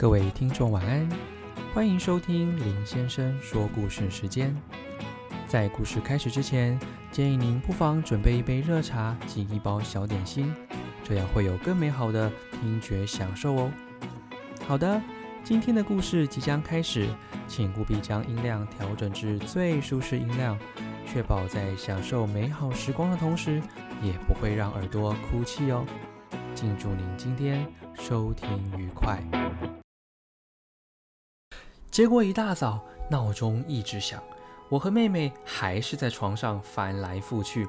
各位听众晚安，欢迎收听林先生说故事时间。在故事开始之前，建议您不妨准备一杯热茶及一包小点心，这样会有更美好的听觉享受哦。好的，今天的故事即将开始，请务必将音量调整至最舒适音量，确保在享受美好时光的同时，也不会让耳朵哭泣哦。敬祝您今天收听愉快。结果一大早，闹钟一直响，我和妹妹还是在床上翻来覆去。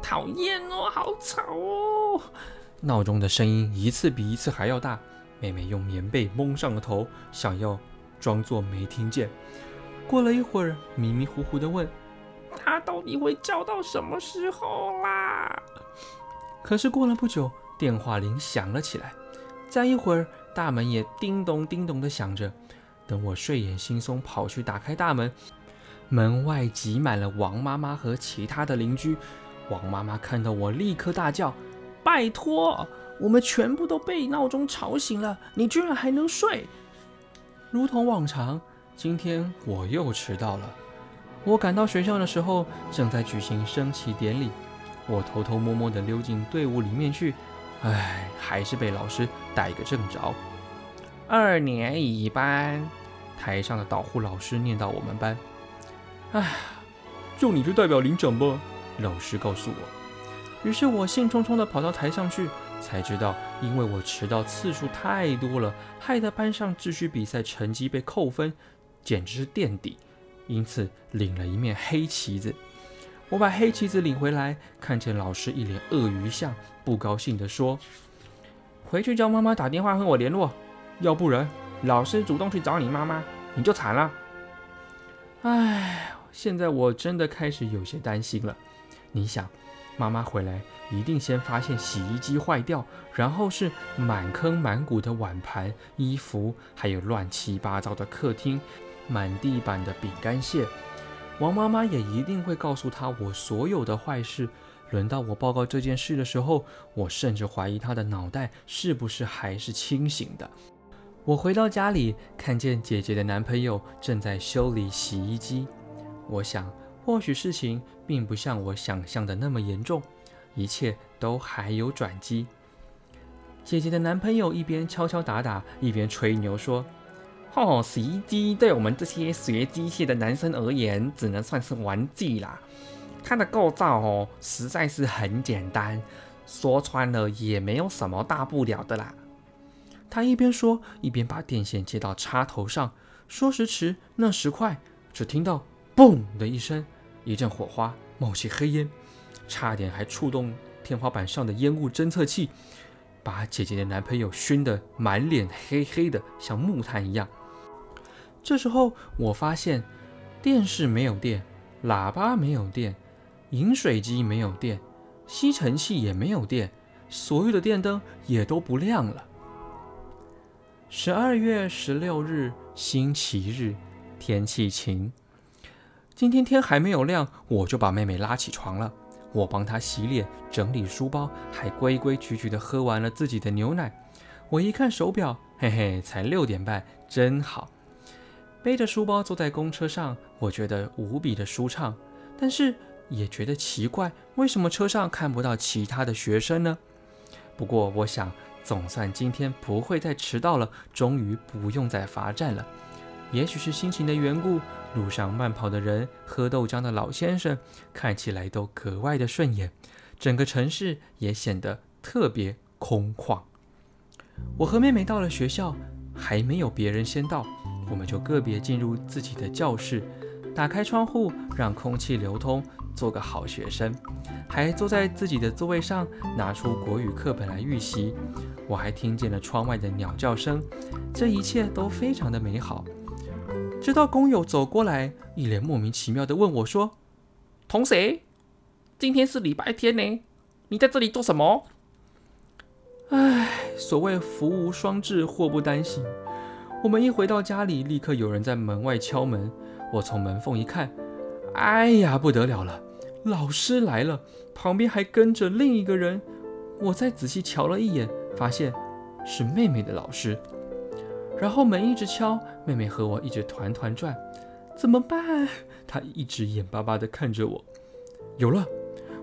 讨厌哦，好吵哦！闹钟的声音一次比一次还要大。妹妹用棉被蒙上了头，想要装作没听见。过了一会儿，迷迷糊糊的问：“他到底会叫到什么时候啦？”可是过了不久，电话铃响了起来。再一会儿，大门也叮咚叮咚的响着。等我睡眼惺忪跑去打开大门，门外挤满了王妈妈和其他的邻居。王妈妈看到我，立刻大叫：“拜托，我们全部都被闹钟吵醒了，你居然还能睡！”如同往常，今天我又迟到了。我赶到学校的时候，正在举行升旗典礼。我偷偷摸摸地溜进队伍里面去，唉，还是被老师逮个正着。二年一班，台上的导护老师念到我们班。唉，就你就代表领奖吧，老师告诉我。于是我兴冲冲地跑到台上去，才知道因为我迟到次数太多了，害得班上秩序比赛成绩被扣分，简直是垫底，因此领了一面黑旗子。我把黑旗子领回来，看见老师一脸鳄鱼相，不高兴地说：“回去叫妈妈打电话和我联络。”要不然，老师主动去找你妈妈，你就惨了。唉，现在我真的开始有些担心了。你想，妈妈回来一定先发现洗衣机坏掉，然后是满坑满谷的碗盘、衣服，还有乱七八糟的客厅，满地板的饼干屑。王妈妈也一定会告诉她我所有的坏事。轮到我报告这件事的时候，我甚至怀疑她的脑袋是不是还是清醒的。我回到家里，看见姐姐的男朋友正在修理洗衣机。我想，或许事情并不像我想象的那么严重，一切都还有转机。姐姐的男朋友一边敲敲打打，一边吹牛说：“哦，洗衣机对我们这些学机械的男生而言，只能算是玩具啦。它的构造哦，实在是很简单，说穿了也没有什么大不了的啦。”他一边说，一边把电线接到插头上。说时迟，那时快，只听到“嘣”的一声，一阵火花冒起黑烟，差点还触动天花板上的烟雾侦测器，把姐姐的男朋友熏得满脸黑黑的，像木炭一样。这时候，我发现电视没有电，喇叭没有电，饮水机没有电，吸尘器也没有电，所有的电灯也都不亮了。十二月十六日，星期日，天气晴。今天天还没有亮，我就把妹妹拉起床了。我帮她洗脸、整理书包，还规规矩矩地喝完了自己的牛奶。我一看手表，嘿嘿，才六点半，真好。背着书包坐在公车上，我觉得无比的舒畅，但是也觉得奇怪，为什么车上看不到其他的学生呢？不过我想。总算今天不会再迟到了，终于不用再罚站了。也许是心情的缘故，路上慢跑的人、喝豆浆的老先生看起来都格外的顺眼，整个城市也显得特别空旷。我和妹妹到了学校，还没有别人先到，我们就个别进入自己的教室，打开窗户让空气流通。做个好学生，还坐在自己的座位上，拿出国语课本来预习。我还听见了窗外的鸟叫声，这一切都非常的美好。直到工友走过来，一脸莫名其妙的问我说：“同学，今天是礼拜天呢，你在这里做什么？”唉，所谓福无双至，祸不单行。我们一回到家里，立刻有人在门外敲门。我从门缝一看。哎呀，不得了了！老师来了，旁边还跟着另一个人。我再仔细瞧了一眼，发现是妹妹的老师。然后门一直敲，妹妹和我一直团团转，怎么办？她一直眼巴巴地看着我。有了，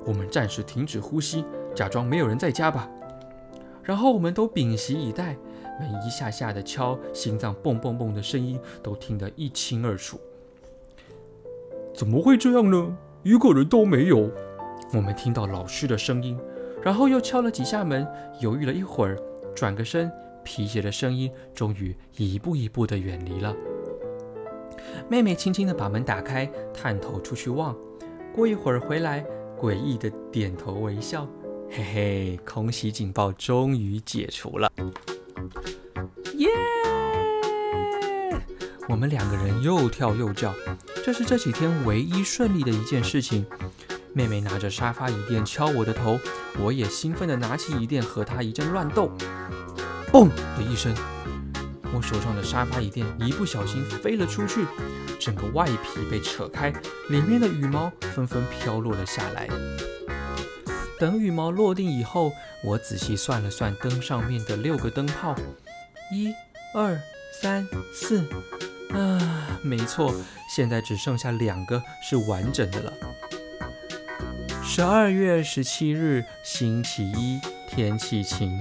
我们暂时停止呼吸，假装没有人在家吧。然后我们都屏息以待，门一下下的敲，心脏蹦蹦蹦的声音都听得一清二楚。怎么会这样呢？一个人都没有。我们听到老师的声音，然后又敲了几下门，犹豫了一会儿，转个身。皮鞋的声音终于一步一步地远离了。妹妹轻轻地把门打开，探头出去望。过一会儿回来，诡异的点头微笑。嘿嘿，空袭警报终于解除了！耶！我们两个人又跳又叫，这是这几天唯一顺利的一件事情。妹妹拿着沙发椅垫敲我的头，我也兴奋地拿起椅垫和她一阵乱斗。嘣的一声，我手上的沙发椅垫一不小心飞了出去，整个外皮被扯开，里面的羽毛纷纷飘落了下来。等羽毛落定以后，我仔细算了算灯上面的六个灯泡，一、二、三、四，啊，没错，现在只剩下两个是完整的了。十二月十七日，星期一，天气晴。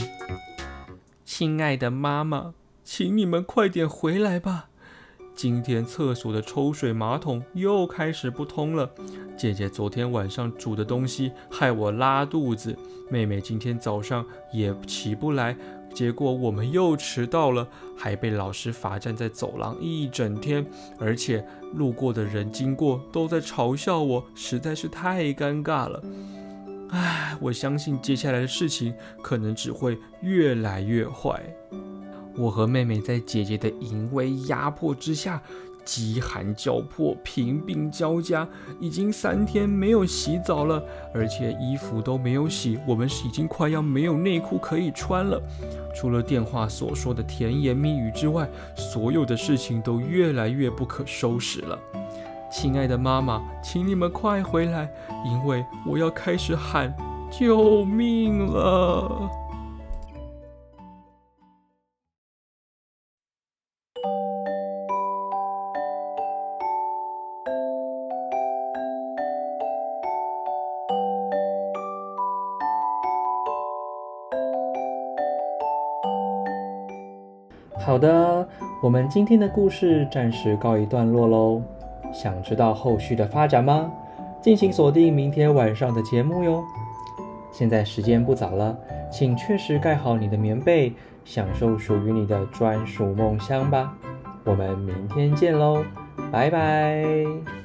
亲爱的妈妈，请你们快点回来吧！今天厕所的抽水马桶又开始不通了。姐姐昨天晚上煮的东西害我拉肚子，妹妹今天早上也起不来，结果我们又迟到了，还被老师罚站在走廊一整天，而且路过的人经过都在嘲笑我，实在是太尴尬了。唉，我相信接下来的事情可能只会越来越坏。我和妹妹在姐姐的淫威压迫之下，饥寒交迫，贫病交加，已经三天没有洗澡了，而且衣服都没有洗，我们是已经快要没有内裤可以穿了。除了电话所说的甜言蜜语之外，所有的事情都越来越不可收拾了。亲爱的妈妈，请你们快回来，因为我要开始喊救命了。好的，我们今天的故事暂时告一段落喽。想知道后续的发展吗？敬请锁定明天晚上的节目哟。现在时间不早了，请确实盖好你的棉被，享受属于你的专属梦乡吧。我们明天见喽，拜拜。